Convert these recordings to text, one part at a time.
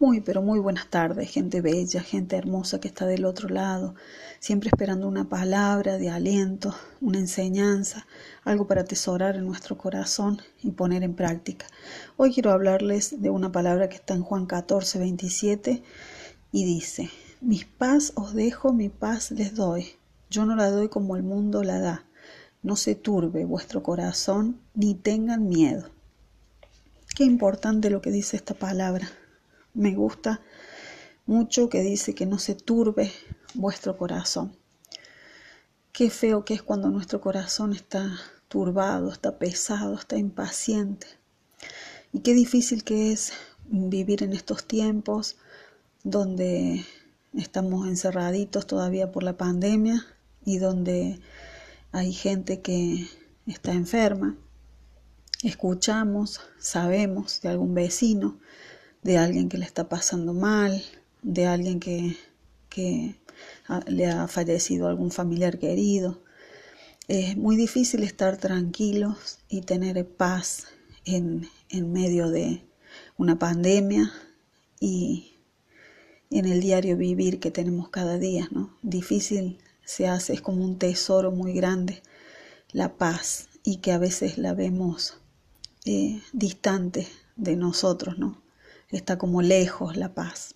Muy, pero muy buenas tardes, gente bella, gente hermosa que está del otro lado, siempre esperando una palabra de aliento, una enseñanza, algo para atesorar en nuestro corazón y poner en práctica. Hoy quiero hablarles de una palabra que está en Juan 14, 27 y dice, mis paz os dejo, mi paz les doy. Yo no la doy como el mundo la da. No se turbe vuestro corazón ni tengan miedo. Qué importante lo que dice esta palabra me gusta mucho que dice que no se turbe vuestro corazón. Qué feo que es cuando nuestro corazón está turbado, está pesado, está impaciente. Y qué difícil que es vivir en estos tiempos donde estamos encerraditos todavía por la pandemia y donde hay gente que está enferma. Escuchamos, sabemos de algún vecino de alguien que le está pasando mal, de alguien que, le ha fallecido algún familiar querido. Es muy difícil estar tranquilos y tener paz en, en medio de una pandemia y en el diario vivir que tenemos cada día, ¿no? Difícil se hace, es como un tesoro muy grande la paz y que a veces la vemos eh, distante de nosotros, ¿no? Está como lejos la paz.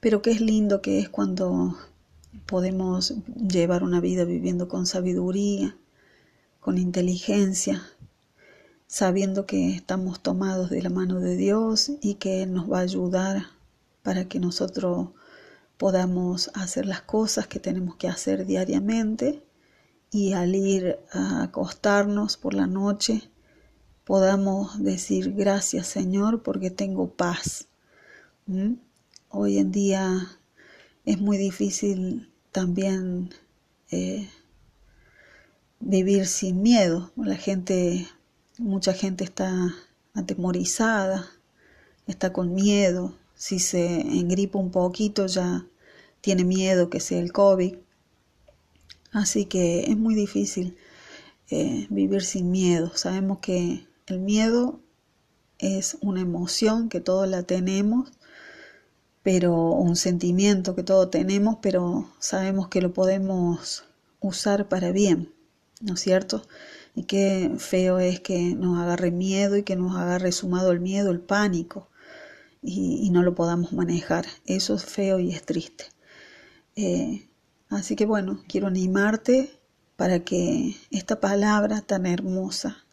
Pero qué es lindo que es cuando podemos llevar una vida viviendo con sabiduría, con inteligencia, sabiendo que estamos tomados de la mano de Dios y que Él nos va a ayudar para que nosotros podamos hacer las cosas que tenemos que hacer diariamente y al ir a acostarnos por la noche podamos decir gracias Señor porque tengo paz. Hoy en día es muy difícil también eh, vivir sin miedo. La gente, mucha gente está atemorizada, está con miedo. Si se engripa un poquito ya tiene miedo que sea el COVID. Así que es muy difícil eh, vivir sin miedo. Sabemos que el miedo es una emoción que todos la tenemos, pero un sentimiento que todos tenemos, pero sabemos que lo podemos usar para bien, ¿no es cierto? Y qué feo es que nos agarre miedo y que nos agarre sumado el miedo, el pánico, y, no lo podamos manejar. Eso es feo y es triste. Eh, así que bueno, quiero animarte para que esta palabra tan hermosa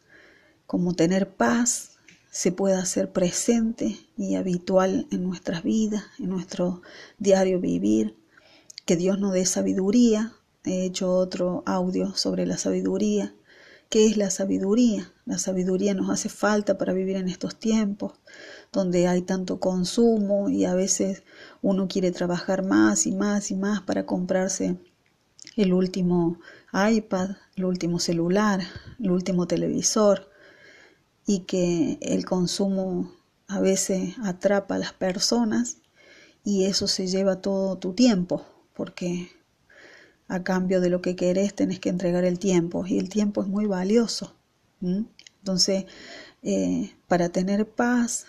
como tener paz se pueda hacer presente y habitual en nuestras vidas, en nuestro diario vivir, que Dios nos dé sabiduría. He hecho otro audio sobre la sabiduría. ¿Qué es la sabiduría? La sabiduría nos hace falta para vivir en estos tiempos donde hay tanto consumo y a veces uno quiere trabajar más y más y más para comprarse el último iPad, el último celular, el último televisor, y que el consumo a veces atrapa a las personas y eso se lleva todo tu tiempo, porque a cambio de lo que querés tenés que entregar el tiempo y el tiempo es muy valioso. Entonces, eh, para tener paz,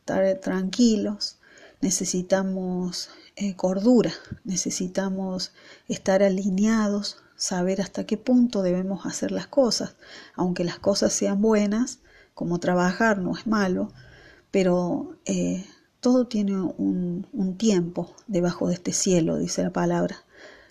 estar tranquilos, necesitamos eh, cordura, necesitamos estar alineados, saber hasta qué punto debemos hacer las cosas, aunque las cosas sean buenas, como trabajar no es malo, pero eh, todo tiene un, tiempo debajo de este cielo, dice la palabra.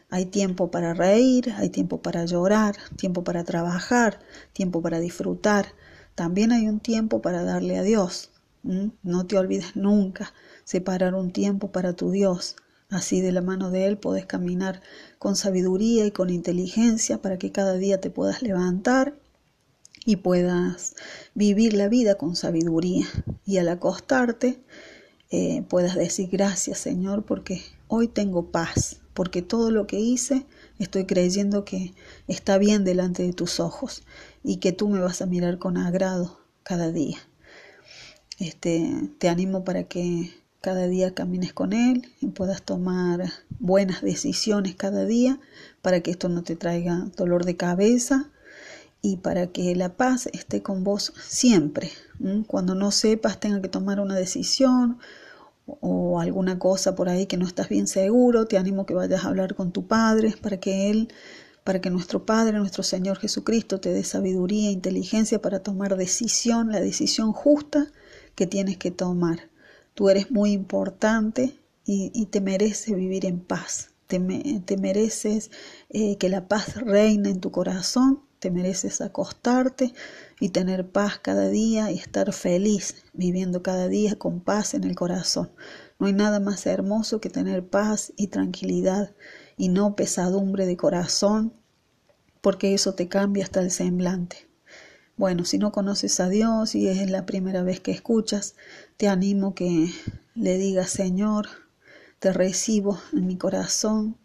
Hay tiempo para reír, hay tiempo para llorar, tiempo para trabajar, tiempo para disfrutar. También hay un tiempo para darle a Dios. No te olvides nunca separar un tiempo para tu Dios. Así de la mano de Él puedes caminar con sabiduría y con inteligencia para que cada día te puedas levantar y puedas vivir la vida con sabiduría y al acostarte eh, puedas decir gracias Señor porque hoy tengo paz, porque todo lo que hice estoy creyendo que está bien delante de tus ojos y que tú me vas a mirar con agrado cada día. Este, te animo para que cada día camines con Él y puedas tomar buenas decisiones cada día para que esto no te traiga dolor de cabeza y para que la paz esté con vos siempre. Cuando no sepas, tenga que tomar una decisión o alguna cosa por ahí que no estás bien seguro, te animo que vayas a hablar con tu Padre para que Él, para que nuestro Padre, nuestro Señor Jesucristo te dé sabiduría e inteligencia para tomar decisión, la decisión justa que tienes que tomar. Tú eres muy importante y, te mereces vivir en paz, te, mereces eh, que la paz reine en tu corazón, te mereces acostarte y tener paz cada día y estar feliz viviendo cada día con paz en el corazón. No hay nada más hermoso que tener paz y tranquilidad y no pesadumbre de corazón, porque eso te cambia hasta el semblante. Bueno, si no conoces a Dios y es la primera vez que escuchas, te animo que le digas, Señor, te recibo en mi corazón,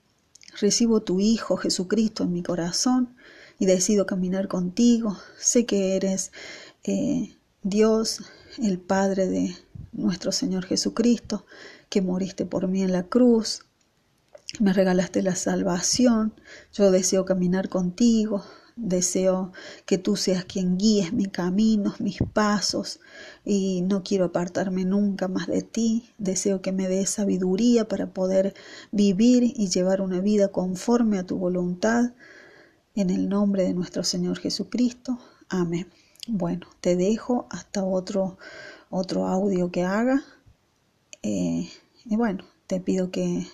recibo tu Hijo Jesucristo en mi corazón y decido caminar contigo. Sé que eres eh, Dios, el Padre de nuestro Señor Jesucristo, que moriste por mí en la cruz, me regalaste la salvación, yo deseo caminar contigo, deseo que tú seas quien guíes mis caminos, mis pasos, y no quiero apartarme nunca más de ti, deseo que me des sabiduría para poder vivir y llevar una vida conforme a tu voluntad, en el nombre de nuestro Señor Jesucristo. Amén. Bueno, te dejo hasta otro, otro audio que haga. Eh, y bueno, te pido que,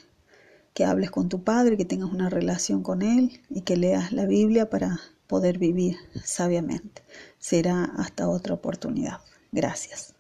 que hables con tu Padre, que tengas una relación con Él y que leas la Biblia para poder vivir sabiamente. Será hasta otra oportunidad. Gracias.